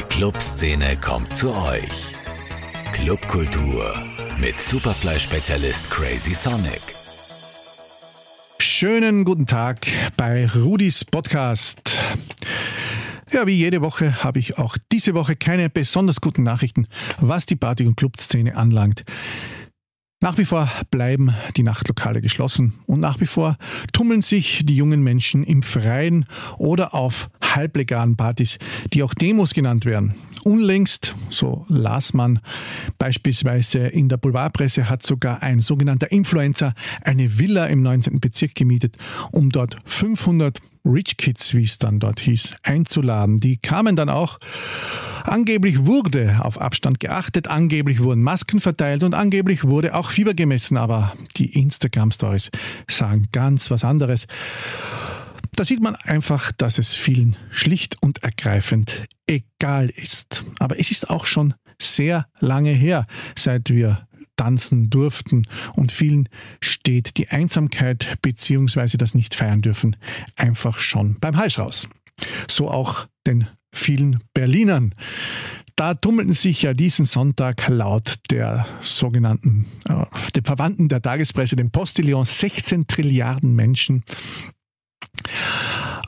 Die Clubszene kommt zu euch. Clubkultur mit Superfly-Spezialist Crazy Sonic. Schönen guten Tag bei Rudis Podcast. Ja, wie jede Woche habe ich auch diese Woche keine besonders guten Nachrichten, was die Party- und Clubszene anlangt. Nach wie vor bleiben die Nachtlokale geschlossen und nach wie vor tummeln sich die jungen Menschen im Freien oder auf halblegalen Partys, die auch Demos genannt werden. Unlängst, so las man beispielsweise in der Boulevardpresse, hat sogar ein sogenannter Influencer eine Villa im 19. Bezirk gemietet, um dort 500 Rich Kids, wie es dann dort hieß, einzuladen. Die kamen dann auch. Angeblich wurde auf Abstand geachtet, angeblich wurden Masken verteilt und angeblich wurde auch Fieber gemessen, aber die Instagram-Stories sagen ganz was anderes. Da sieht man einfach, dass es vielen schlicht und ergreifend egal ist. Aber es ist auch schon sehr lange her, seit wir tanzen durften und vielen steht die Einsamkeit bzw. das nicht feiern dürfen einfach schon beim Hals raus. So auch den vielen Berlinern. Da tummelten sich ja diesen Sonntag laut der sogenannten, äh, den Verwandten der Tagespresse, dem Postillon, 16 Trilliarden Menschen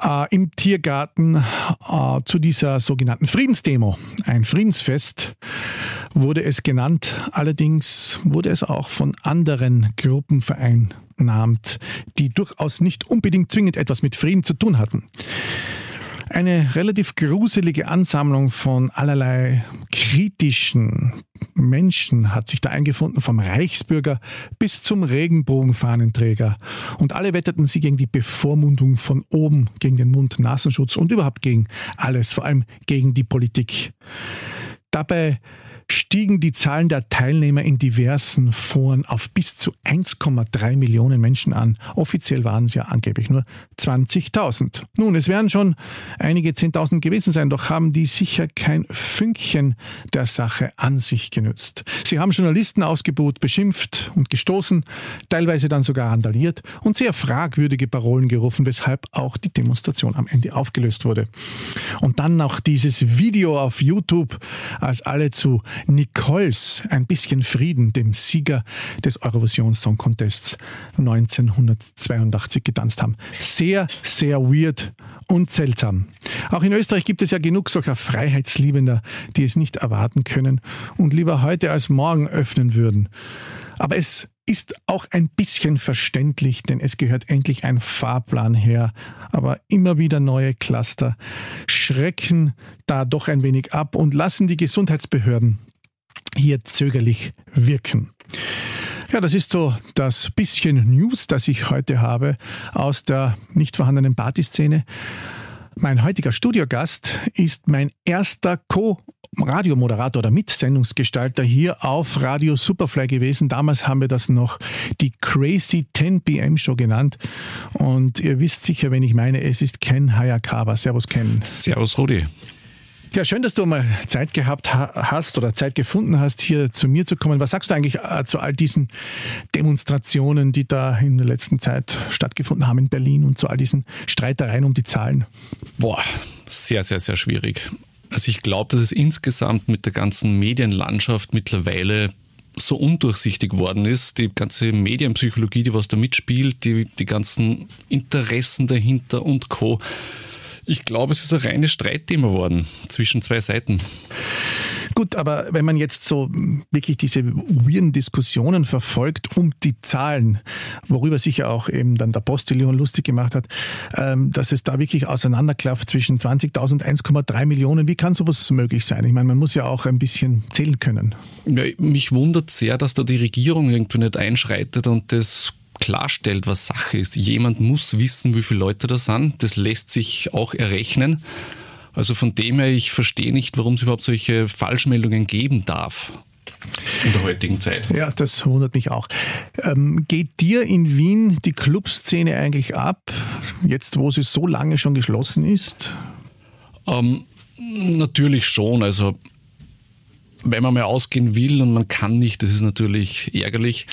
äh, im Tiergarten äh, zu dieser sogenannten Friedensdemo. Ein Friedensfest wurde es genannt. Allerdings wurde es auch von anderen Gruppen vereinnahmt, die durchaus nicht unbedingt zwingend etwas mit Frieden zu tun hatten. Eine relativ gruselige Ansammlung von allerlei kritischen Menschen hat sich da eingefunden, vom Reichsbürger bis zum Regenbogenfahnenträger. Und alle wetterten sie gegen die Bevormundung von oben, gegen den Mund-Nasenschutz und überhaupt gegen alles, vor allem gegen die Politik. Dabei stiegen die Zahlen der Teilnehmer in diversen Foren auf bis zu 1,3 Millionen Menschen an. Offiziell waren es ja angeblich nur 20.000. Nun, es werden schon einige 10.000 gewesen sein, doch haben die sicher kein Fünkchen der Sache an sich genützt. Sie haben Journalisten ausgebuht, beschimpft und gestoßen, teilweise dann sogar randaliert und sehr fragwürdige Parolen gerufen, weshalb auch die Demonstration am Ende aufgelöst wurde. Und dann noch dieses Video auf YouTube, als alle zu Nicoles Ein bisschen Frieden, dem Sieger des Eurovision Song Contests 1982 getanzt haben. Sehr, sehr weird und seltsam. Auch in Österreich gibt es ja genug solcher Freiheitsliebender, die es nicht erwarten können und lieber heute als morgen öffnen würden. Aber es ist auch ein bisschen verständlich, denn es gehört endlich ein Fahrplan her. Aber immer wieder neue Cluster schrecken da doch ein wenig ab und lassen die Gesundheitsbehörden hier zögerlich wirken. Ja, das ist so das bisschen News, das ich heute habe aus der nicht vorhandenen Partyszene. Mein heutiger Studiogast ist mein erster Co-Radiomoderator oder Mitsendungsgestalter hier auf Radio Superfly gewesen. Damals haben wir das noch die Crazy 10 PM Show genannt. Und ihr wisst sicher, wenn ich meine, es ist Ken Hayakawa. Servus Ken. Servus Rudi. Ja, schön, dass du mal Zeit gehabt hast oder Zeit gefunden hast, hier zu mir zu kommen. Was sagst du eigentlich äh, zu all diesen Demonstrationen, die da in der letzten Zeit stattgefunden haben in Berlin und zu all diesen Streitereien um die Zahlen? Boah, sehr, sehr, sehr schwierig. Also ich glaube, dass es insgesamt mit der ganzen Medienlandschaft mittlerweile so undurchsichtig worden ist, die ganze Medienpsychologie, die was da mitspielt, die, die ganzen Interessen dahinter und Co. Ich glaube, es ist ein reines Streitthema geworden zwischen zwei Seiten. Gut, aber wenn man jetzt so wirklich diese weirden Diskussionen verfolgt um die Zahlen, worüber sich ja auch eben dann der Postillon lustig gemacht hat, ähm, dass es da wirklich auseinanderklafft zwischen 20.000 und 1,3 Millionen, wie kann sowas möglich sein? Ich meine, man muss ja auch ein bisschen zählen können. Ja, mich wundert sehr, dass da die Regierung irgendwie nicht einschreitet und das klarstellt, was Sache ist. Jemand muss wissen, wie viele Leute da sind. Das lässt sich auch errechnen. Also von dem her, ich verstehe nicht, warum es überhaupt solche Falschmeldungen geben darf in der heutigen Zeit. Ja, das wundert mich auch. Ähm, geht dir in Wien die Clubszene eigentlich ab, jetzt wo sie so lange schon geschlossen ist? Ähm, natürlich schon. Also wenn man mal ausgehen will und man kann nicht, das ist natürlich ärgerlich.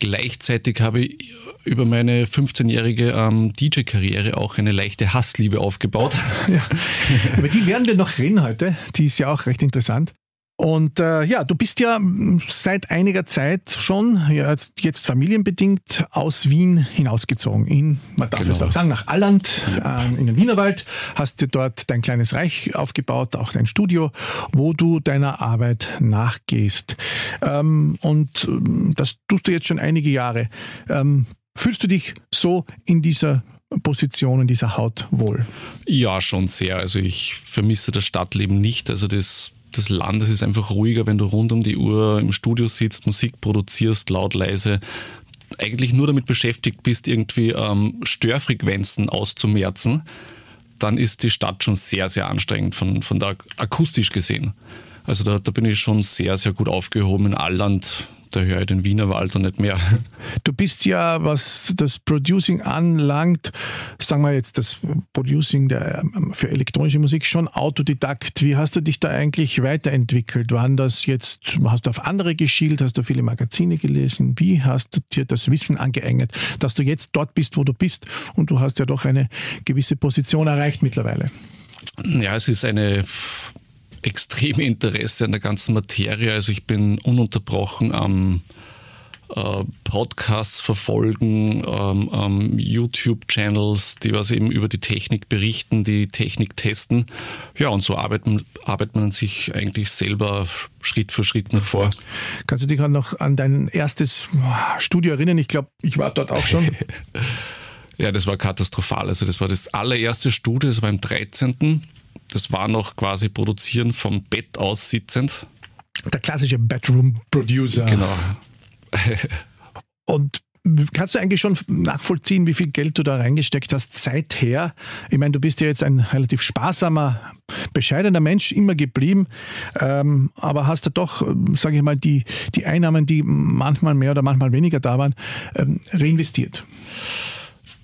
Gleichzeitig habe ich über meine 15-jährige ähm, DJ-Karriere auch eine leichte Hassliebe aufgebaut. Ja. Über die werden wir noch reden heute. Die ist ja auch recht interessant. Und äh, ja, du bist ja seit einiger Zeit schon, ja, jetzt familienbedingt, aus Wien hinausgezogen. In, man darf genau. es auch sagen, nach Alland, ja. äh, in den Wienerwald. Hast dir dort dein kleines Reich aufgebaut, auch dein Studio, wo du deiner Arbeit nachgehst. Ähm, und ähm, das tust du jetzt schon einige Jahre. Ähm, fühlst du dich so in dieser Position, in dieser Haut wohl? Ja, schon sehr. Also ich vermisse das Stadtleben nicht. Also das des Landes ist einfach ruhiger, wenn du rund um die Uhr im Studio sitzt, Musik produzierst, laut, leise, eigentlich nur damit beschäftigt bist, irgendwie ähm, Störfrequenzen auszumerzen, dann ist die Stadt schon sehr, sehr anstrengend von, von der akustisch gesehen. Also da, da bin ich schon sehr, sehr gut aufgehoben in Alland da höre ich den Wienerwald und nicht mehr. Du bist ja, was das Producing anlangt, sagen wir jetzt das Producing der, für elektronische Musik schon Autodidakt. Wie hast du dich da eigentlich weiterentwickelt? Waren das jetzt, hast du auf andere geschielt, hast du viele Magazine gelesen? Wie hast du dir das Wissen angeeignet, dass du jetzt dort bist, wo du bist und du hast ja doch eine gewisse Position erreicht mittlerweile? Ja, es ist eine extreme Interesse an der ganzen Materie. Also ich bin ununterbrochen am äh, Podcasts verfolgen, ähm, ähm, YouTube-Channels, die was eben über die Technik berichten, die Technik testen. Ja, und so arbeitet, arbeitet man sich eigentlich selber Schritt für Schritt nach vor. Kannst du dich gerade noch an dein erstes Studio erinnern? Ich glaube, ich war dort auch schon. ja, das war katastrophal. Also das war das allererste Studio, das war im 13 das war noch quasi produzieren vom Bett aus sitzend. Der klassische Bedroom-Producer. Genau. Und Kannst du eigentlich schon nachvollziehen, wie viel Geld du da reingesteckt hast seither? Ich meine, du bist ja jetzt ein relativ sparsamer, bescheidener Mensch immer geblieben, ähm, aber hast du doch, sage ich mal, die, die Einnahmen, die manchmal mehr oder manchmal weniger da waren, ähm, reinvestiert.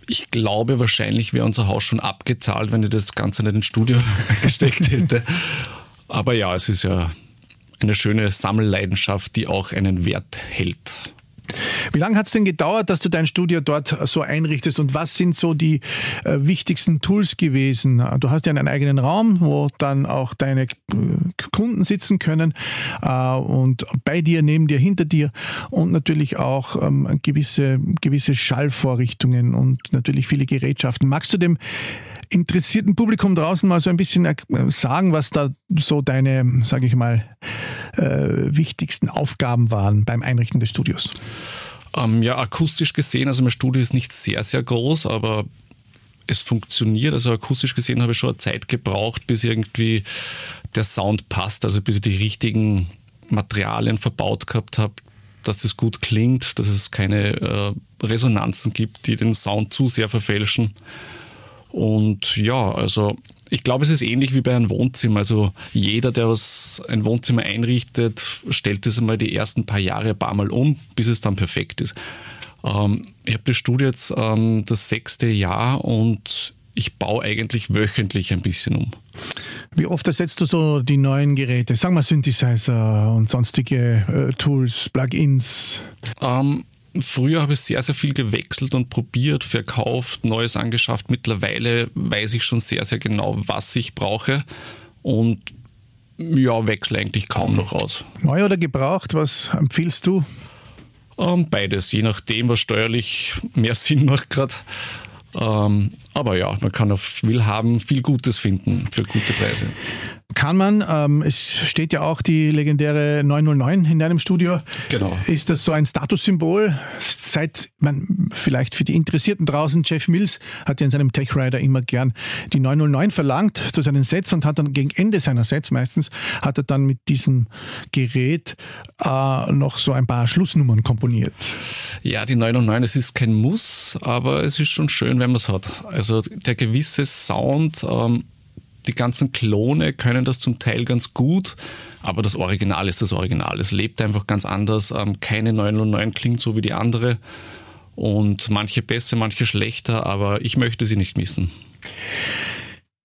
Ich glaube, wahrscheinlich wäre unser Haus schon abgezahlt, wenn ich das Ganze nicht ins Studio gesteckt hätte. Aber ja, es ist ja eine schöne Sammelleidenschaft, die auch einen Wert hält. Wie lange hat es denn gedauert, dass du dein Studio dort so einrichtest und was sind so die äh, wichtigsten Tools gewesen? Du hast ja einen eigenen Raum, wo dann auch deine äh, Kunden sitzen können äh, und bei dir, neben dir, hinter dir und natürlich auch ähm, gewisse, gewisse Schallvorrichtungen und natürlich viele Gerätschaften. Magst du dem interessierten Publikum draußen mal so ein bisschen sagen, was da so deine, sage ich mal, äh, wichtigsten Aufgaben waren beim Einrichten des Studios? Ähm, ja, akustisch gesehen, also mein Studio ist nicht sehr, sehr groß, aber es funktioniert. Also akustisch gesehen habe ich schon Zeit gebraucht, bis irgendwie der Sound passt, also bis ich die richtigen Materialien verbaut gehabt habe, dass es gut klingt, dass es keine äh, Resonanzen gibt, die den Sound zu sehr verfälschen. Und ja, also ich glaube, es ist ähnlich wie bei einem Wohnzimmer. Also jeder, der was ein Wohnzimmer einrichtet, stellt es einmal die ersten paar Jahre ein paar Mal um, bis es dann perfekt ist. Ähm, ich habe das Studio jetzt ähm, das sechste Jahr und ich baue eigentlich wöchentlich ein bisschen um. Wie oft ersetzt du so die neuen Geräte? Sagen wir Synthesizer und sonstige äh, Tools, Plugins? Ähm, Früher habe ich sehr, sehr viel gewechselt und probiert, verkauft, Neues angeschafft. Mittlerweile weiß ich schon sehr, sehr genau, was ich brauche und ja, wechsle eigentlich kaum noch aus. Neu oder gebraucht, was empfiehlst du? Ähm, beides, je nachdem, was steuerlich mehr Sinn macht gerade. Ähm, aber ja, man kann auf Willhaben viel Gutes finden für gute Preise. Kann man. Ähm, es steht ja auch die legendäre 909 in deinem Studio. Genau. Ist das so ein Statussymbol? Seit man vielleicht für die Interessierten draußen, Jeff Mills hat ja in seinem Tech Rider immer gern die 909 verlangt zu seinen Sets und hat dann gegen Ende seiner Sets meistens hat er dann mit diesem Gerät äh, noch so ein paar Schlussnummern komponiert. Ja, die 909, es ist kein Muss, aber es ist schon schön, wenn man es hat. Also der gewisse Sound ähm, die ganzen Klone können das zum Teil ganz gut, aber das Original ist das Original. Es lebt einfach ganz anders. Ähm, keine 909 klingt so wie die andere und manche besser, manche schlechter, aber ich möchte sie nicht missen.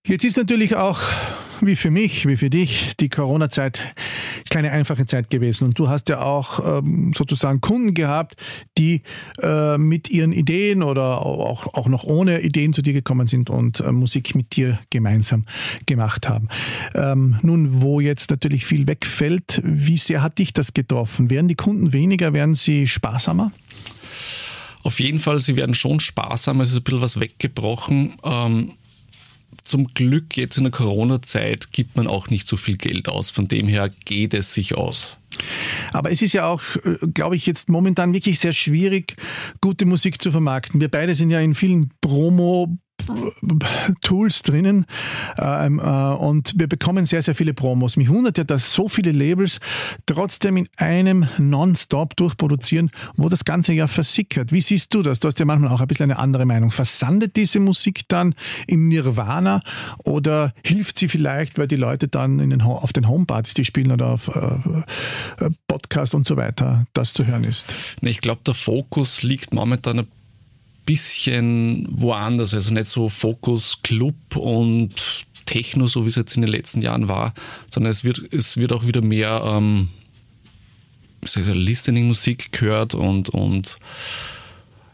Jetzt ist natürlich auch, wie für mich, wie für dich, die Corona-Zeit keine einfache Zeit gewesen. Und du hast ja auch ähm, sozusagen Kunden gehabt, die äh, mit ihren Ideen oder auch, noch ohne Ideen zu dir gekommen sind und äh, Musik mit dir gemeinsam gemacht haben. Ähm, nun, wo jetzt natürlich viel wegfällt, wie sehr hat dich das getroffen? Werden die Kunden weniger? Werden sie sparsamer? Auf jeden Fall, sie werden schon sparsamer. Es ist ein bisschen was weggebrochen. Ähm zum Glück jetzt in der Corona-Zeit gibt man auch nicht so viel Geld aus. Von dem her geht es sich aus. Aber es ist ja auch, äh, glaube ich, jetzt momentan wirklich sehr schwierig, gute Musik zu vermarkten. Wir beide sind ja in vielen Promo- Tools drinnen ähm, äh, und wir bekommen sehr, sehr viele Promos. Mich wundert ja, dass so viele Labels trotzdem in einem Nonstop durchproduzieren, wo das Ganze ja versickert. Wie siehst du das? Du hast ja manchmal auch ein bisschen eine andere Meinung. Versandet diese Musik dann im Nirvana oder hilft sie vielleicht, weil die Leute dann in den, auf den Homepartys, die spielen oder auf äh, äh, Podcast und so weiter, das zu hören ist? Ich glaube, der Fokus liegt momentan ein bisschen woanders. Also nicht so Fokus Club und Techno, so wie es jetzt in den letzten Jahren war, sondern es wird, es wird auch wieder mehr ähm, Listening-Musik gehört und, und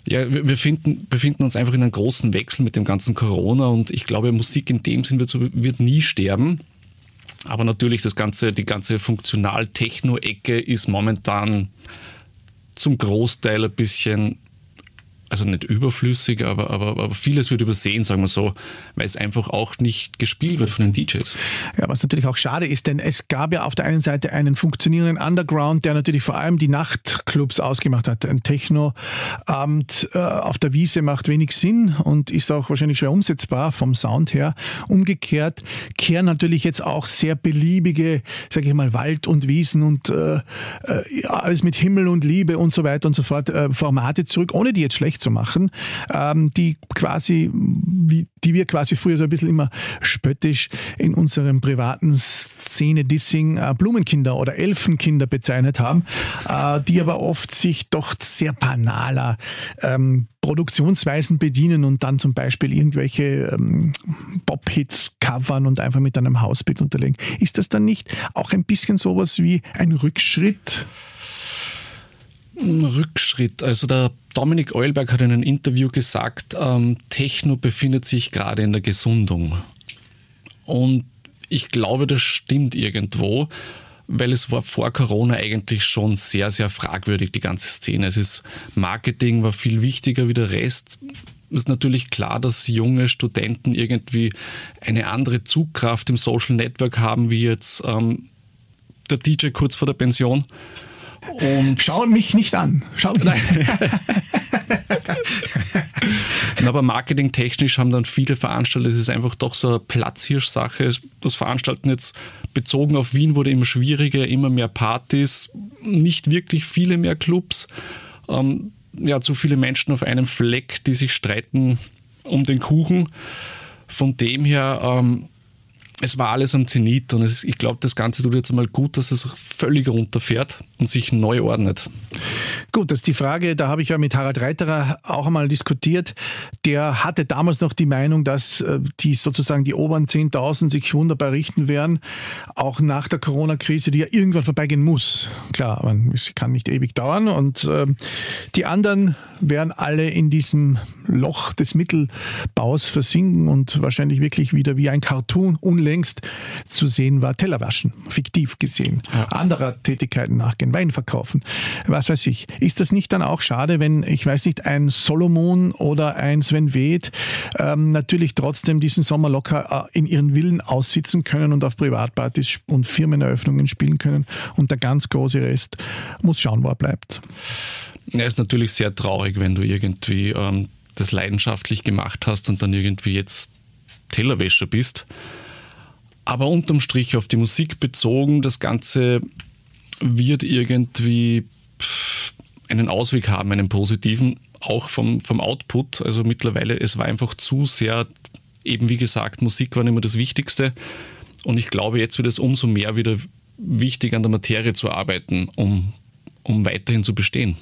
ja, wir finden, befinden uns einfach in einem großen Wechsel mit dem ganzen Corona und ich glaube, Musik in dem Sinn wird, wird nie sterben. Aber natürlich, das ganze, die ganze Funktional-Techno-Ecke ist momentan zum Großteil ein bisschen also nicht überflüssig, aber, aber, aber vieles wird übersehen, sagen wir so, weil es einfach auch nicht gespielt wird von den DJs. Ja, was natürlich auch schade ist, denn es gab ja auf der einen Seite einen funktionierenden Underground, der natürlich vor allem die Nachtclubs ausgemacht hat. Ein Techno-Abend äh, auf der Wiese macht wenig Sinn und ist auch wahrscheinlich schwer umsetzbar vom Sound her. Umgekehrt kehren natürlich jetzt auch sehr beliebige, sage ich mal, Wald und Wiesen und äh, äh, alles mit Himmel und Liebe und so weiter und so fort äh, Formate zurück, ohne die jetzt schlecht zu machen, ähm, die quasi, wie, die wir quasi früher so ein bisschen immer spöttisch in unserem privaten Szene-Dissing äh, Blumenkinder oder Elfenkinder bezeichnet haben, äh, die aber oft sich doch sehr banaler ähm, Produktionsweisen bedienen und dann zum Beispiel irgendwelche ähm, Pop-Hits covern und einfach mit einem Hausbild unterlegen. Ist das dann nicht auch ein bisschen sowas wie ein Rückschritt? Rückschritt. Also der Dominik Eulberg hat in einem Interview gesagt, ähm, Techno befindet sich gerade in der Gesundung. Und ich glaube, das stimmt irgendwo, weil es war vor Corona eigentlich schon sehr, sehr fragwürdig, die ganze Szene. Es ist Marketing war viel wichtiger wie der Rest. Es ist natürlich klar, dass junge Studenten irgendwie eine andere Zugkraft im Social Network haben, wie jetzt ähm, der DJ kurz vor der Pension. Und Schau mich nicht an. Schau mich nicht. Aber marketingtechnisch haben dann viele Veranstalter, es ist einfach doch so eine Platzhirsch-Sache. Das Veranstalten jetzt bezogen auf Wien wurde immer schwieriger, immer mehr Partys, nicht wirklich viele mehr Clubs. Ähm, ja, zu viele Menschen auf einem Fleck, die sich streiten um den Kuchen. Von dem her ähm, es war alles am Zenit und es, ich glaube, das Ganze tut jetzt einmal gut, dass es völlig runterfährt und sich neu ordnet. Gut, das ist die Frage, da habe ich ja mit Harald Reiterer auch einmal diskutiert. Der hatte damals noch die Meinung, dass äh, die sozusagen die oberen 10.000 sich wunderbar richten werden, auch nach der Corona-Krise, die ja irgendwann vorbeigehen muss. Klar, es kann nicht ewig dauern und äh, die anderen werden alle in diesem Loch des Mittelbaus versinken und wahrscheinlich wirklich wieder wie ein Cartoon unlängst zu sehen war, Teller waschen, fiktiv gesehen, ja. anderer Tätigkeiten nachgehen, Wein verkaufen, was weiß ich. Ist das nicht dann auch schade, wenn, ich weiß nicht, ein Solomon oder ein Sven Weth ähm, natürlich trotzdem diesen Sommer locker äh, in ihren Villen aussitzen können und auf Privatpartys und Firmeneröffnungen spielen können und der ganz große Rest muss schauen, wo er bleibt. Ja, ist natürlich sehr traurig, wenn du irgendwie ähm, das leidenschaftlich gemacht hast und dann irgendwie jetzt Tellerwäscher bist. Aber unterm Strich auf die Musik bezogen, das Ganze wird irgendwie einen Ausweg haben, einen positiven, auch vom, vom Output. Also mittlerweile, es war einfach zu sehr, eben wie gesagt, Musik war immer das Wichtigste. Und ich glaube, jetzt wird es umso mehr wieder wichtig, an der Materie zu arbeiten, um, um weiterhin zu bestehen.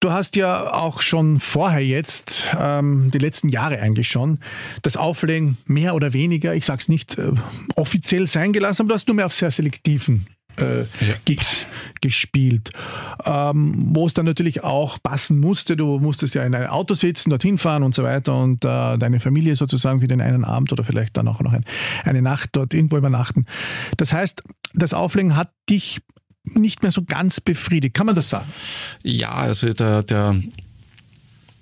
Du hast ja auch schon vorher jetzt, ähm, die letzten Jahre eigentlich schon, das Auflegen mehr oder weniger, ich sag's nicht äh, offiziell sein gelassen, aber du hast nur mehr auf sehr selektiven äh, ja. Gigs gespielt, ähm, wo es dann natürlich auch passen musste. Du musstest ja in ein Auto sitzen, dorthin fahren und so weiter und äh, deine Familie sozusagen für den einen Abend oder vielleicht dann auch noch ein, eine Nacht dort irgendwo übernachten. Das heißt, das Auflegen hat dich nicht mehr so ganz befriedigt. Kann man das sagen? Ja, also der, der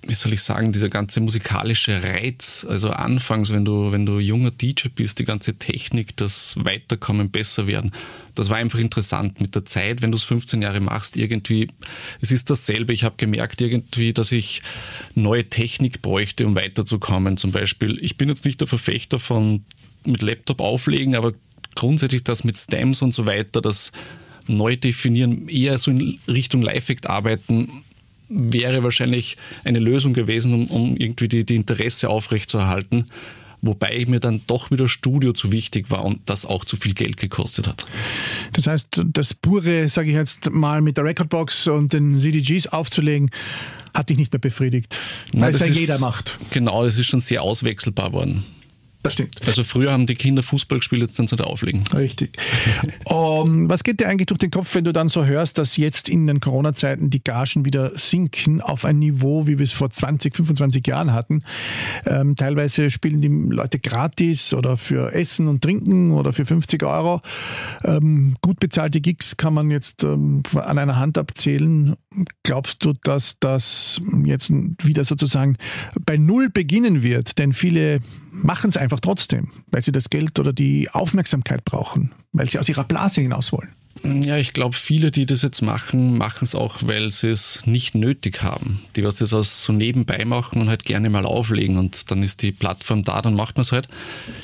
wie soll ich sagen, dieser ganze musikalische Reiz, also anfangs, wenn du, wenn du junger DJ bist, die ganze Technik, das Weiterkommen, besser werden, das war einfach interessant mit der Zeit, wenn du es 15 Jahre machst, irgendwie, es ist dasselbe. Ich habe gemerkt irgendwie, dass ich neue Technik bräuchte, um weiterzukommen. Zum Beispiel, ich bin jetzt nicht der Verfechter von mit Laptop auflegen, aber grundsätzlich das mit Stems und so weiter, das neu definieren, eher so in Richtung Live-Act arbeiten, wäre wahrscheinlich eine Lösung gewesen, um, um irgendwie die, die Interesse aufrechtzuerhalten. Wobei mir dann doch wieder Studio zu wichtig war und das auch zu viel Geld gekostet hat. Das heißt, das pure, sage ich jetzt mal, mit der Recordbox und den CDGs aufzulegen, hat dich nicht mehr befriedigt. Weil es ja jeder macht. Genau, das ist schon sehr auswechselbar worden. Das stimmt. Also früher haben die Kinder Fußball gespielt, jetzt sind sie da auflegen. Richtig. um, was geht dir eigentlich durch den Kopf, wenn du dann so hörst, dass jetzt in den Corona-Zeiten die Gagen wieder sinken auf ein Niveau, wie wir es vor 20, 25 Jahren hatten? Ähm, teilweise spielen die Leute gratis oder für Essen und Trinken oder für 50 Euro. Ähm, gut bezahlte Gigs kann man jetzt ähm, an einer Hand abzählen. Glaubst du, dass das jetzt wieder sozusagen bei Null beginnen wird? Denn viele machen es einfach trotzdem, weil sie das Geld oder die Aufmerksamkeit brauchen, weil sie aus ihrer Blase hinaus wollen. Ja, ich glaube, viele, die das jetzt machen, machen es auch, weil sie es nicht nötig haben. Die, was das aus so nebenbei machen und halt gerne mal auflegen und dann ist die Plattform da, dann macht man es halt.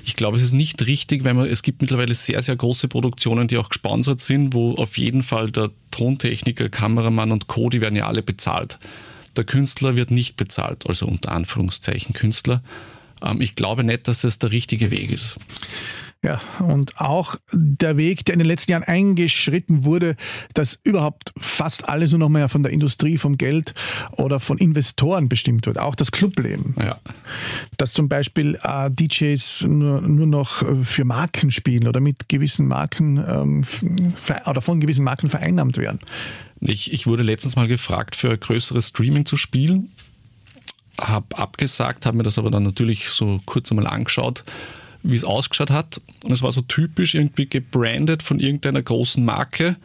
Ich glaube, es ist nicht richtig, weil man, es gibt mittlerweile sehr, sehr große Produktionen, die auch gesponsert sind, wo auf jeden Fall der Tontechniker, Kameramann und Co., die werden ja alle bezahlt. Der Künstler wird nicht bezahlt, also unter Anführungszeichen Künstler. Ähm, ich glaube nicht, dass das der richtige Weg ist. Ja, und auch der Weg, der in den letzten Jahren eingeschritten wurde, dass überhaupt fast alles nur noch mehr von der Industrie, vom Geld oder von Investoren bestimmt wird. Auch das Clubleben. Ja. Dass zum Beispiel äh, DJs nur, nur noch äh, für Marken spielen oder mit gewissen Marken ähm, oder von gewissen Marken vereinnahmt werden. Ich, ich wurde letztens mal gefragt, für größeres Streaming zu spielen habe abgesagt, habe mir das aber dann natürlich so kurz einmal angeschaut, wie es ausgeschaut hat. Und es war so typisch irgendwie gebrandet von irgendeiner großen Marke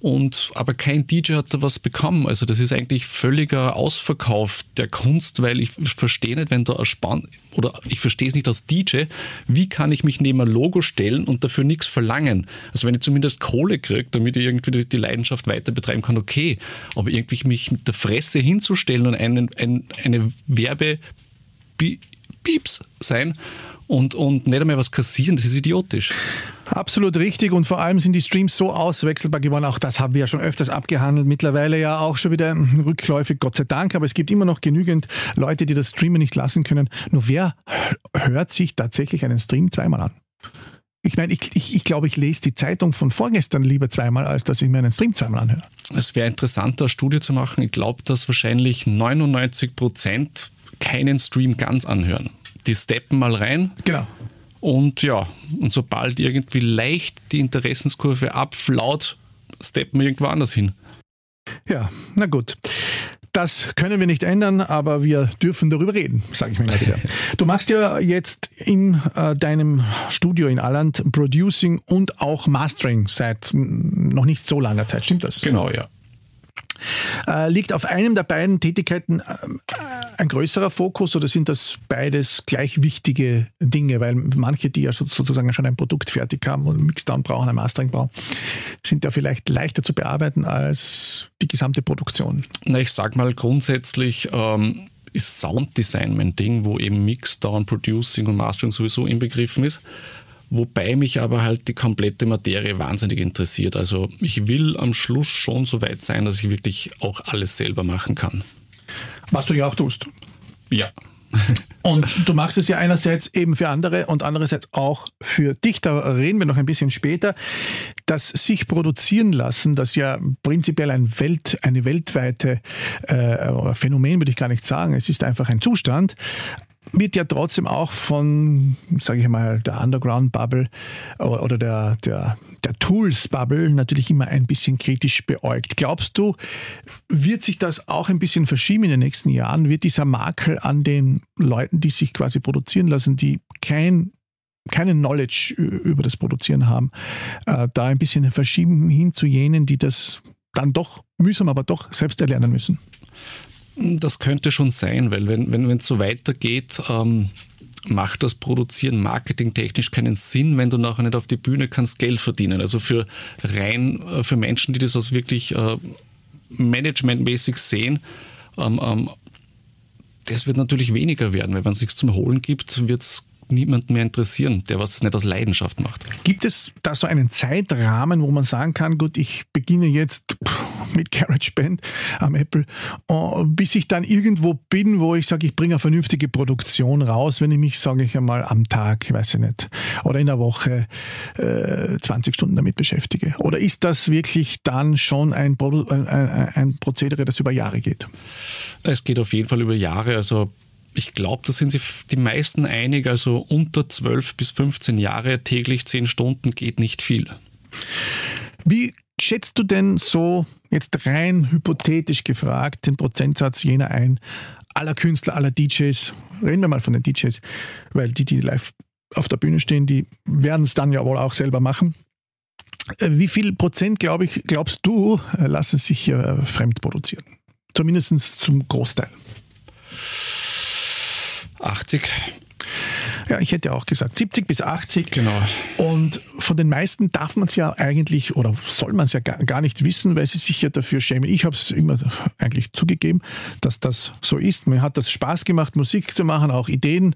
und aber kein DJ hat da was bekommen. Also das ist eigentlich völliger Ausverkauf der Kunst, weil ich verstehe nicht, wenn da ein Spann oder ich verstehe es nicht als DJ, wie kann ich mich neben ein Logo stellen und dafür nichts verlangen? Also wenn ich zumindest Kohle kriege, damit ich irgendwie die Leidenschaft weiter betreiben kann, okay. Aber irgendwie mich mit der Fresse hinzustellen und einen, ein, eine Werbe Pieps sein und, und nicht einmal was kassieren, das ist idiotisch. Absolut richtig und vor allem sind die Streams so auswechselbar geworden. Auch das haben wir ja schon öfters abgehandelt. Mittlerweile ja auch schon wieder rückläufig, Gott sei Dank. Aber es gibt immer noch genügend Leute, die das Streamen nicht lassen können. Nur wer hört sich tatsächlich einen Stream zweimal an? Ich meine, ich, ich, ich glaube, ich lese die Zeitung von vorgestern lieber zweimal, als dass ich mir einen Stream zweimal anhöre. Es wäre interessant, eine Studie zu machen. Ich glaube, dass wahrscheinlich 99 Prozent keinen Stream ganz anhören die steppen mal rein. Genau. Und ja, und sobald irgendwie leicht die Interessenskurve abflaut, steppen wir irgendwo anders hin. Ja, na gut. Das können wir nicht ändern, aber wir dürfen darüber reden, sage ich mir mal wieder. Du machst ja jetzt in äh, deinem Studio in Alland Producing und auch Mastering seit noch nicht so langer Zeit, stimmt das? Genau, ja. Äh, liegt auf einem der beiden Tätigkeiten äh, ein größerer Fokus oder sind das beides gleich wichtige Dinge? Weil manche, die ja sozusagen schon ein Produkt fertig haben und Mixdown brauchen, ein Mastering brauchen, sind ja vielleicht leichter zu bearbeiten als die gesamte Produktion. Na, ich sag mal grundsätzlich, ähm, ist Sounddesign mein Ding, wo eben Mixdown, Producing und Mastering sowieso inbegriffen ist. Wobei mich aber halt die komplette Materie wahnsinnig interessiert. Also ich will am Schluss schon so weit sein, dass ich wirklich auch alles selber machen kann. Was du ja auch tust. Ja, Und du machst es ja einerseits eben für andere und andererseits auch für dich. Da reden wir noch ein bisschen später. Das sich produzieren lassen, das ja prinzipiell ein Welt, eine weltweite äh, Phänomen, würde ich gar nicht sagen. Es ist einfach ein Zustand wird ja trotzdem auch von, sage ich mal, der Underground-Bubble oder der, der, der Tools-Bubble natürlich immer ein bisschen kritisch beäugt. Glaubst du, wird sich das auch ein bisschen verschieben in den nächsten Jahren? Wird dieser Makel an den Leuten, die sich quasi produzieren lassen, die kein keinen Knowledge über das Produzieren haben, äh, da ein bisschen verschieben hin zu jenen, die das dann doch mühsam, aber doch selbst erlernen müssen? Das könnte schon sein, weil wenn wenn es so weitergeht, ähm, macht das Produzieren marketingtechnisch keinen Sinn, wenn du nachher nicht auf die Bühne kannst Geld verdienen. Also für rein äh, für Menschen, die das als wirklich äh, managementmäßig sehen, ähm, ähm, das wird natürlich weniger werden, weil wenn es sich zum Holen gibt, wird es niemand mehr interessieren, der was nicht aus Leidenschaft macht. Gibt es da so einen Zeitrahmen, wo man sagen kann, gut, ich beginne jetzt mit GarageBand am Apple, äh, bis ich dann irgendwo bin, wo ich sage, ich bringe eine vernünftige Produktion raus, wenn ich mich, sage ich einmal, am Tag, weiß ich nicht, oder in der Woche äh, 20 Stunden damit beschäftige? Oder ist das wirklich dann schon ein, ein, ein Prozedere, das über Jahre geht? Es geht auf jeden Fall über Jahre. Also ich glaube, da sind sich die meisten einig, also unter 12 bis 15 Jahre täglich 10 Stunden geht nicht viel. Wie schätzt du denn so, jetzt rein hypothetisch gefragt, den Prozentsatz jener ein, aller Künstler, aller DJs, reden wir mal von den DJs, weil die, die live auf der Bühne stehen, die werden es dann ja wohl auch selber machen. Äh, wie viel Prozent, glaube ich, glaubst du, lassen sich äh, fremd produzieren? Zumindest zum Großteil. 80. Ja, ich hätte auch gesagt 70 bis 80. Genau. Und von den meisten darf man es ja eigentlich oder soll man es ja gar nicht wissen, weil sie sich ja dafür schämen. Ich habe es immer eigentlich zugegeben, dass das so ist. Mir hat das Spaß gemacht, Musik zu machen, auch Ideen,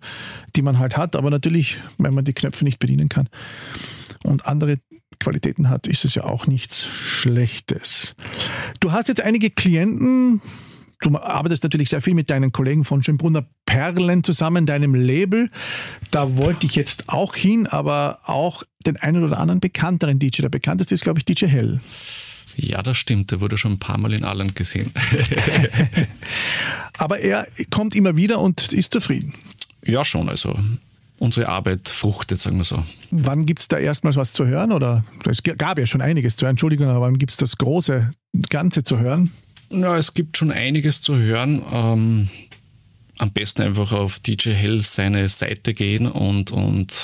die man halt hat. Aber natürlich, wenn man die Knöpfe nicht bedienen kann und andere Qualitäten hat, ist es ja auch nichts Schlechtes. Du hast jetzt einige Klienten, Du arbeitest natürlich sehr viel mit deinen Kollegen von Schönbrunner Perlen zusammen, deinem Label. Da wollte ich jetzt auch hin, aber auch den einen oder anderen bekannteren DJ. Der bekannteste ist, glaube ich, DJ Hell. Ja, das stimmt. Der wurde schon ein paar Mal in Allen gesehen. aber er kommt immer wieder und ist zufrieden. Ja, schon. Also unsere Arbeit fruchtet, sagen wir so. Wann gibt es da erstmals was zu hören? Oder es gab ja schon einiges zu hören, Entschuldigung, aber wann gibt es das große Ganze zu hören? Ja, es gibt schon einiges zu hören. Ähm, am besten einfach auf DJ Hell seine Seite gehen und, und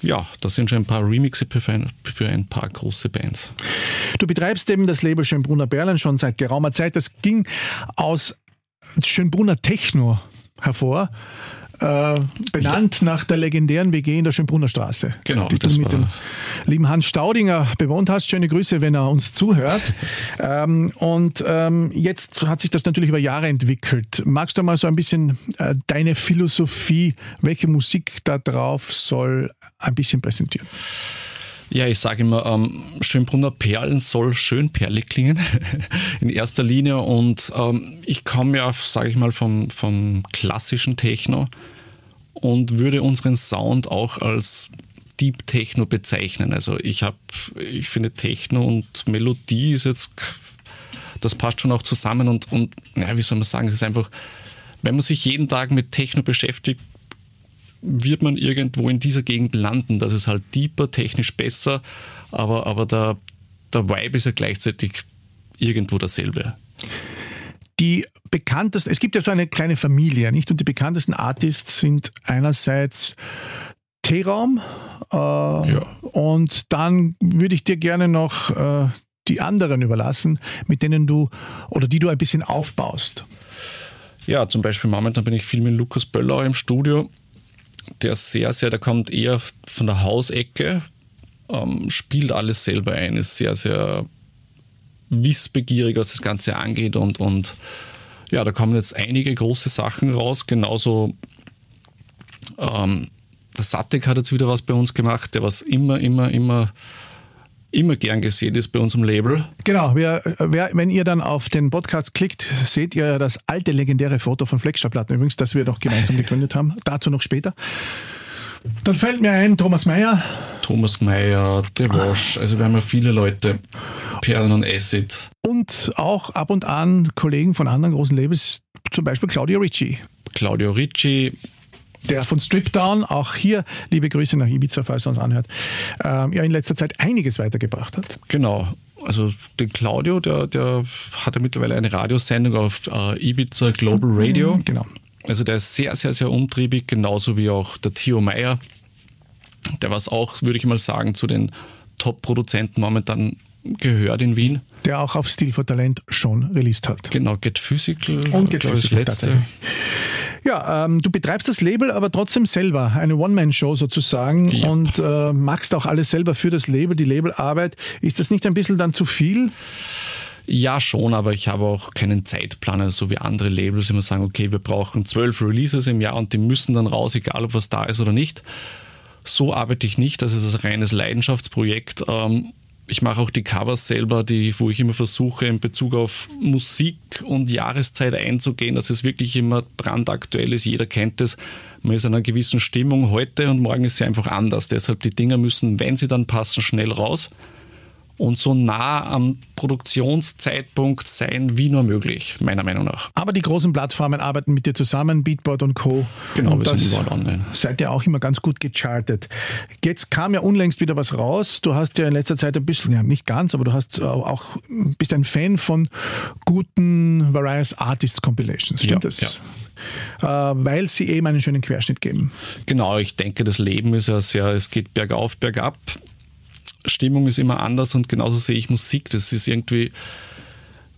ja, da sind schon ein paar Remixe für ein paar große Bands. Du betreibst eben das Label Schönbrunner Berlin schon seit geraumer Zeit. Das ging aus Schönbrunner Techno hervor äh, benannt ja. nach der legendären WG in der Schönbrunner Straße. Genau. Die du mit dem lieben Hans Staudinger bewohnt hast. Schöne Grüße, wenn er uns zuhört. ähm, und ähm, jetzt hat sich das natürlich über Jahre entwickelt. Magst du mal so ein bisschen äh, deine Philosophie, welche Musik da drauf soll, ein bisschen präsentieren? Ja, ich sage immer, ähm, Schönbrunner Perlen soll schön perlig klingen, in erster Linie. Und ähm, ich komme ja, sage ich mal, vom, vom klassischen Techno und würde unseren Sound auch als Deep Techno bezeichnen. Also ich habe, ich finde Techno und Melodie ist jetzt, das passt schon auch zusammen und, und ja, wie soll man sagen, es ist einfach, wenn man sich jeden Tag mit Techno beschäftigt, wird man irgendwo in dieser Gegend landen. Das ist halt deeper, technisch besser, aber, aber der, der Vibe ist ja gleichzeitig irgendwo dasselbe. Die bekanntesten, es gibt ja so eine kleine Familie, nicht? Und die bekanntesten Artists sind einerseits T-Raum äh, ja. und dann würde ich dir gerne noch äh, die anderen überlassen, mit denen du oder die du ein bisschen aufbaust. Ja, zum Beispiel momentan bin ich viel mit Lukas Böller im Studio der sehr, sehr, der kommt eher von der Hausecke, ähm, spielt alles selber ein, ist sehr, sehr wissbegierig, was das Ganze angeht und, und ja, da kommen jetzt einige große Sachen raus, genauso ähm, der Satek hat jetzt wieder was bei uns gemacht, der was immer, immer, immer immer gern gesehen ist bei unserem Label. Genau, wer, wer, wenn ihr dann auf den Podcast klickt, seht ihr das alte legendäre Foto von Flexstarplatten übrigens, das wir doch gemeinsam gegründet haben. Dazu noch später. Dann fällt mir ein, Thomas Meyer. Thomas Meyer, The Wash, also wir haben ja viele Leute. Perlen und Acid. Und auch ab und an Kollegen von anderen großen Labels, zum Beispiel Claudio Ricci. Claudio Ricci, der von Strip Down, auch hier liebe Grüße nach Ibiza, falls er uns anhört, ähm, ja in letzter Zeit einiges weitergebracht hat. Genau. Also den Claudio, der, der hat ja mittlerweile eine Radiosendung auf äh, Ibiza Global Radio. Mhm, genau. Also der ist sehr, sehr, sehr umtriebig, genauso wie auch der Theo Meyer. Der was auch, würde ich mal sagen, zu den Top-Produzenten momentan gehört in Wien. Der auch auf Stil for Talent schon released hat. Genau, Get Physical. Und Get Physical. Das letzte. Ja, ähm, du betreibst das Label, aber trotzdem selber, eine One-Man-Show sozusagen Ja. und äh, machst auch alles selber für das Label, die Labelarbeit. Ist das nicht ein bisschen dann zu viel? Ja, schon, aber ich habe auch keinen Zeitplan, also so wie andere Labels immer sagen, okay, wir brauchen zwölf Releases im Jahr und die müssen dann raus, egal ob was da ist oder nicht. So arbeite ich nicht, das ist ein reines Leidenschaftsprojekt. Ähm, Ich mache auch die Covers selber, die, wo ich immer versuche, in Bezug auf Musik und Jahreszeit einzugehen, dass es wirklich immer brandaktuell ist. Jeder kennt es. Man ist in einer gewissen Stimmung heute und morgen ist sie einfach anders. Deshalb die Dinger müssen, wenn sie dann passen, schnell raus und so nah am Produktionszeitpunkt sein wie nur möglich, meiner Meinung nach. Aber die großen Plattformen arbeiten mit dir zusammen, Beatboard und Co. Genau, und wir sind überall online. seid ihr auch immer ganz gut gechartet. Jetzt kam ja unlängst wieder was raus. Du hast ja in letzter Zeit ein bisschen, ja nicht ganz, aber du hast auch bist ein Fan von guten Various Artists Compilations. Stimmt Ja, das? Äh, weil sie eben einen schönen Querschnitt geben. Genau, ich denke, das Leben ist ja sehr, es geht bergauf, bergab. Stimmung ist immer anders und genauso sehe ich Musik. Das ist irgendwie,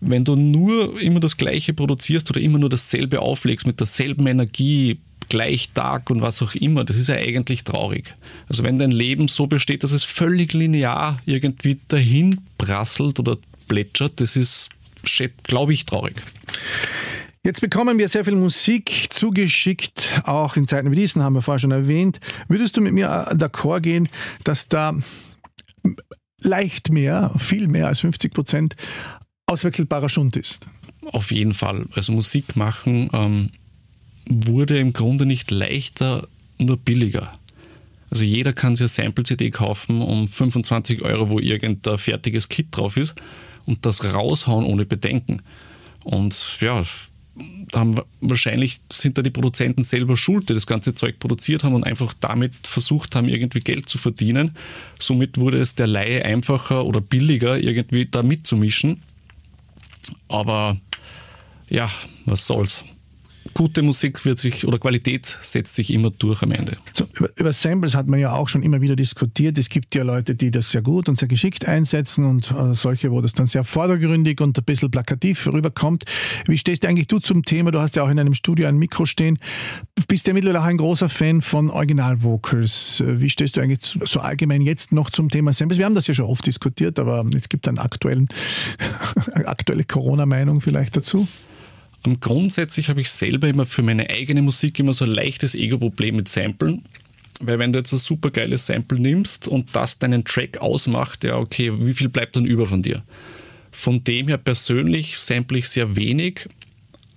wenn du nur immer das Gleiche produzierst oder immer nur dasselbe auflegst mit derselben Energie, gleich Tag und was auch immer, das ist ja eigentlich traurig. Also wenn dein Leben so besteht, dass es völlig linear irgendwie dahin prasselt oder plätschert, das ist, glaube ich, traurig. Jetzt bekommen wir sehr viel Musik zugeschickt, auch in Zeiten wie diesen, haben wir vorher schon erwähnt. Würdest du mit mir d'accord gehen, dass da leicht mehr, viel mehr als 50 Prozent auswechselbarer Schund ist? Auf jeden Fall. Also Musik machen ähm, wurde im Grunde nicht leichter, nur billiger. Also jeder kann sich eine Sample-CD kaufen um 25 Euro, wo irgendein fertiges Kit drauf ist und das raushauen ohne Bedenken. Und ja, haben wahrscheinlich sind da die Produzenten selber schuld, die das ganze Zeug produziert haben und einfach damit versucht haben, irgendwie Geld zu verdienen. Somit wurde es der Laie einfacher oder billiger, irgendwie da mitzumischen. Aber ja, was soll's. Gute Musik wird sich oder Qualität setzt sich immer durch am Ende. So, über, über, Samples hat man ja auch schon immer wieder diskutiert. Es gibt ja Leute, die das sehr gut und sehr geschickt einsetzen und äh, solche, wo das dann sehr vordergründig und ein bisschen plakativ rüberkommt. Wie stehst du eigentlich du zum Thema? Du hast ja auch in einem Studio ein Mikro stehen. Bist ja mittlerweile auch ein großer Fan von Original-Vocals. Wie stehst du eigentlich so allgemein jetzt noch zum Thema Samples? Wir haben das ja schon oft diskutiert, aber es gibt eine aktuellen, aktuelle Corona-Meinung vielleicht dazu. Um, grundsätzlich habe ich selber immer für meine eigene Musik immer so ein leichtes Ego-Problem mit Samplen. Weil wenn du jetzt ein super geiles Sample nimmst und das deinen Track ausmacht, ja okay, wie viel bleibt dann über von dir? Von dem her persönlich sample ich sehr wenig,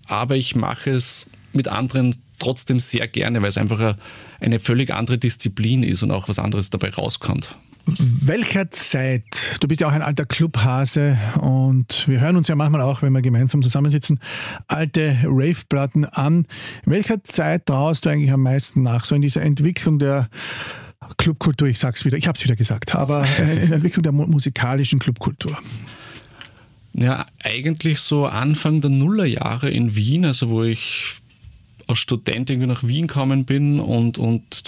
aber ich mache es mit anderen trotzdem sehr gerne, weil es einfach eine völlig andere Disziplin ist und auch was anderes dabei rauskommt. Welcher Zeit, du bist ja auch ein alter Clubhase und wir hören uns ja manchmal auch, wenn wir gemeinsam zusammensitzen, alte Rave-Platten an. Welcher Zeit traust du eigentlich am meisten nach, so in dieser Entwicklung der Clubkultur, ich sag's wieder, ich hab's wieder gesagt, aber in der Entwicklung der musikalischen Clubkultur? Ja, eigentlich so Anfang der Nullerjahre in Wien, also wo ich als Student irgendwie nach Wien gekommen bin und, und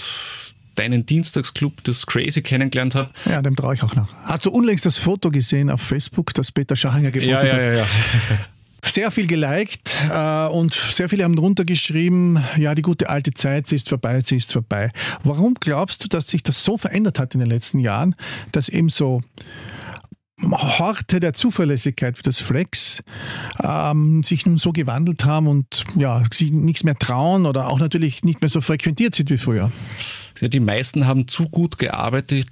deinen Dienstagsclub des Crazy kennengelernt habe. Ja, dem traue ich auch noch. Hast du unlängst das Foto gesehen auf Facebook, das Peter Schachinger gepostet ja, ja, ja, ja. hat? Sehr viel geliked äh, und sehr viele haben drunter geschrieben, ja, die gute alte Zeit, sie ist vorbei, sie ist vorbei. Warum glaubst du, dass sich das so verändert hat in den letzten Jahren, dass eben so Horte der Zuverlässigkeit wie das Flex ähm, sich nun so gewandelt haben und ja, sich nichts mehr trauen oder auch natürlich nicht mehr so frequentiert sind wie früher? Ja, die meisten haben zu gut gearbeitet,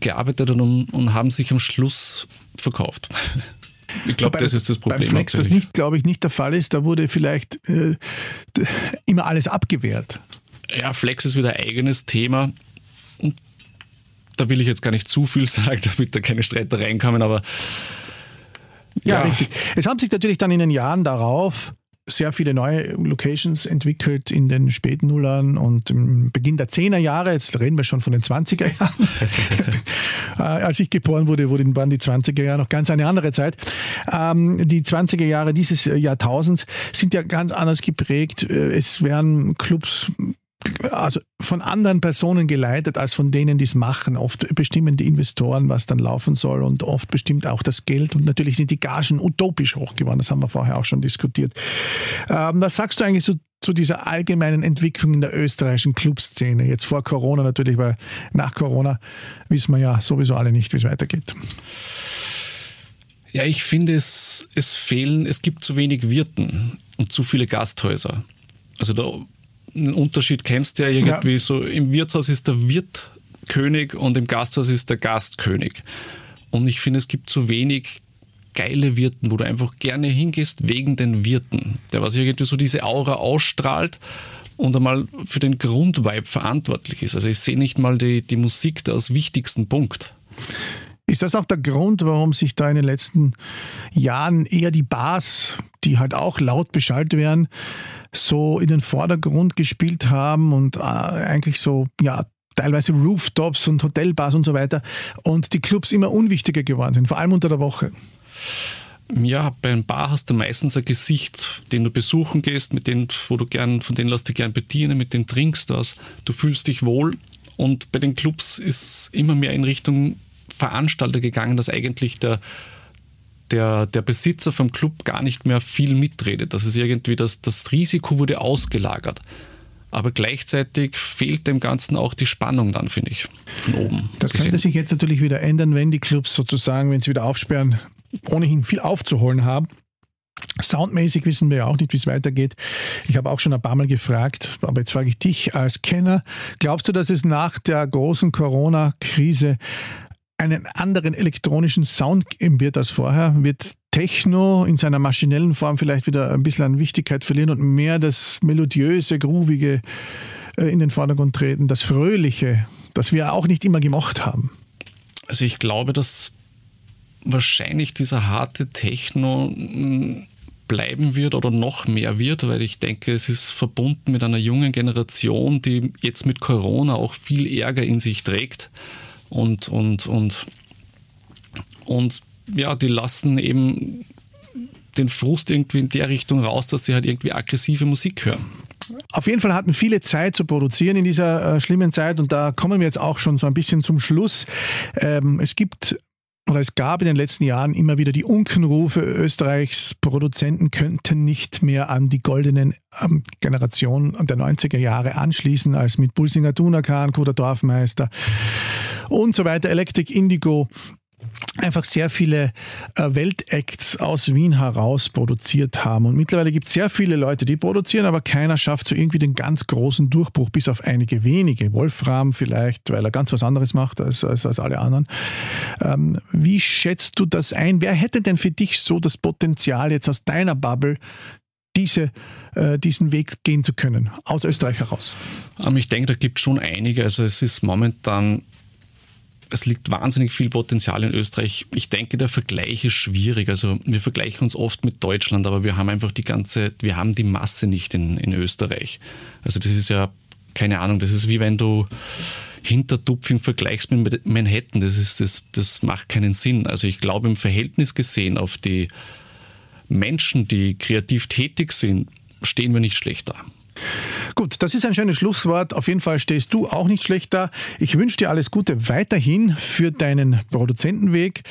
gearbeitet und, und haben sich am Schluss verkauft. Ich glaube, das ist das Problem. Beim Flex, das nicht, glaube ich, nicht der Fall ist, da wurde vielleicht äh, immer alles abgewehrt. Ja, Flex ist wieder ein eigenes Thema. Da will ich jetzt gar nicht zu viel sagen, damit da keine Streitereien kommen, aber ja, ja, richtig. Es haben sich natürlich dann in den Jahren darauf sehr viele neue Locations entwickelt in den späten Nullern und im Beginn der 10er Jahre, jetzt reden wir schon von den 20er Jahren. Äh, als ich geboren wurde, waren die 20er Jahre noch ganz eine andere Zeit. Ähm, die 20er Jahre dieses Jahrtausends sind ja ganz anders geprägt. Äh, es werden Clubs also von anderen Personen geleitet als von denen, die es machen. Oft bestimmen die Investoren, was dann laufen soll und oft bestimmt auch das Geld. Und natürlich sind die Gagen utopisch hoch geworden. Das haben wir vorher auch schon diskutiert. Ähm, was sagst du eigentlich so zu dieser allgemeinen Entwicklung in der österreichischen Clubszene? Jetzt vor Corona natürlich, weil nach Corona wissen wir ja sowieso alle nicht, wie es weitergeht. Ja, ich finde, es, es fehlen, es gibt zu wenig Wirten und zu viele Gasthäuser. Also da einen Unterschied kennst du ja irgendwie ja. so. Im Wirtshaus ist der Wirt König und im Gasthaus ist der Gastkönig. Und ich finde, es gibt zu wenig geile Wirten, wo du einfach gerne hingehst wegen den Wirten. Der was irgendwie so diese Aura ausstrahlt und einmal für den Grundvibe verantwortlich ist. Also ich sehe nicht mal die, die Musik da als wichtigsten Punkt. Ist das auch der Grund, warum sich da in den letzten Jahren eher die Bars, die halt auch laut beschallt werden, so in den Vordergrund gespielt haben und äh, eigentlich so, ja, teilweise Rooftops und Hotelbars und so weiter und die Clubs immer unwichtiger geworden sind, vor allem unter der Woche. Ja, bei einem Bar hast du meistens ein Gesicht, den du besuchen gehst, mit dem, wo du gern, von denen lässt du gern bedienen, mit dem trinkst du das, du fühlst dich wohl. Und bei den Clubs ist immer mehr in Richtung Veranstalter gegangen, dass eigentlich der, der, der Besitzer vom Club gar nicht mehr viel mitredet. Das ist irgendwie, das, das Risiko wurde ausgelagert. Aber gleichzeitig fehlt dem Ganzen auch die Spannung dann, finde ich, von oben. Das gesehen. könnte sich jetzt natürlich wieder ändern, wenn die Clubs sozusagen, wenn sie wieder aufsperren, ohnehin viel aufzuholen haben. Soundmäßig wissen wir ja auch nicht, wie es weitergeht. Ich habe auch schon ein paar Mal gefragt, aber jetzt frage ich dich als Kenner, glaubst du, dass es nach der großen Corona-Krise einen anderen elektronischen Sound geben wird als vorher, wird Techno in seiner maschinellen Form vielleicht wieder ein bisschen an Wichtigkeit verlieren und mehr das melodiöse, groovige äh, in den Vordergrund treten, das Fröhliche, das wir auch nicht immer gemocht haben. Also ich glaube, dass wahrscheinlich dieser harte Techno hm, bleiben wird oder noch mehr wird, weil ich denke, es ist verbunden mit einer jungen Generation, die jetzt mit Corona auch viel Ärger in sich trägt und, und, und, und ja, die lassen eben den Frust irgendwie in der Richtung raus, dass sie halt irgendwie aggressive Musik hören. Auf jeden Fall hatten viele Zeit zu produzieren in dieser äh, schlimmen Zeit und da kommen wir jetzt auch schon so ein bisschen zum Schluss. Ähm, es gibt oder es gab in den letzten Jahren immer wieder die Unkenrufe, Österreichs Produzenten könnten nicht mehr an die goldenen ähm, Generation der 90er Jahre anschließen, als mit Bulsinger Dunakan, Koda Dorfmeister und so weiter, Electric Indigo einfach sehr viele äh, Weltacts aus Wien heraus produziert haben. Und mittlerweile gibt es sehr viele Leute, die produzieren, aber keiner schafft so irgendwie den ganz großen Durchbruch, bis auf einige wenige. Wolfram vielleicht, weil er ganz was anderes macht als, als, als alle anderen. Ähm, wie schätzt du das ein? Wer hätte denn für dich so das Potenzial, jetzt aus deiner Bubble diese, äh, diesen Weg gehen zu können, aus Österreich heraus? Ähm, ich denke, da gibt es schon einige. Also es ist momentan es liegt wahnsinnig viel Potenzial in Österreich. Ich denke, der Vergleich ist schwierig. Also wir vergleichen uns oft mit Deutschland, aber wir haben einfach die ganze, wir haben die Masse nicht in, in Österreich. Also das ist ja, keine Ahnung, das ist wie wenn du Hintertupfing vergleichst mit Manhattan. Das, ist, das, das macht keinen Sinn. Also ich glaube, im Verhältnis gesehen auf die Menschen, die kreativ tätig sind, stehen wir nicht schlecht da. Gut, das ist ein schönes Schlusswort. Auf jeden Fall stehst du auch nicht schlecht da. Ich wünsche dir alles Gute weiterhin für deinen Produzentenweg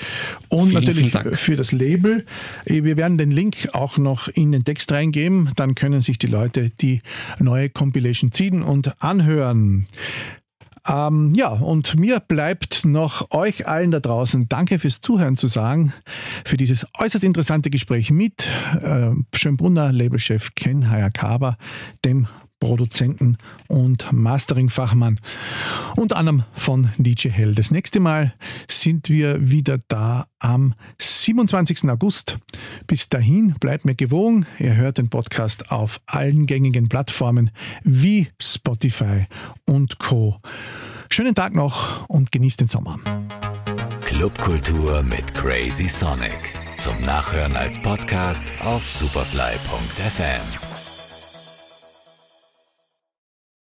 und vielen, natürlich vielen für das Label. Wir werden den Link auch noch in den Text reingeben. Dann können sich die Leute die neue Compilation ziehen und anhören. Ähm, ja, und mir bleibt noch euch allen da draußen Danke fürs Zuhören zu sagen, für dieses äußerst interessante Gespräch mit äh, Schönbrunner Labelchef Ken Hayakawa, dem Produzenten und Mastering-Fachmann. Unter anderem von DJ Hell. Das nächste Mal sind wir wieder da am 27. August. Bis dahin bleibt mir gewogen. Ihr hört den Podcast auf allen gängigen Plattformen wie Spotify und Co. Schönen Tag noch und genießt den Sommer. Clubkultur mit Crazy Sonic. Zum Nachhören als Podcast auf superfly.fm.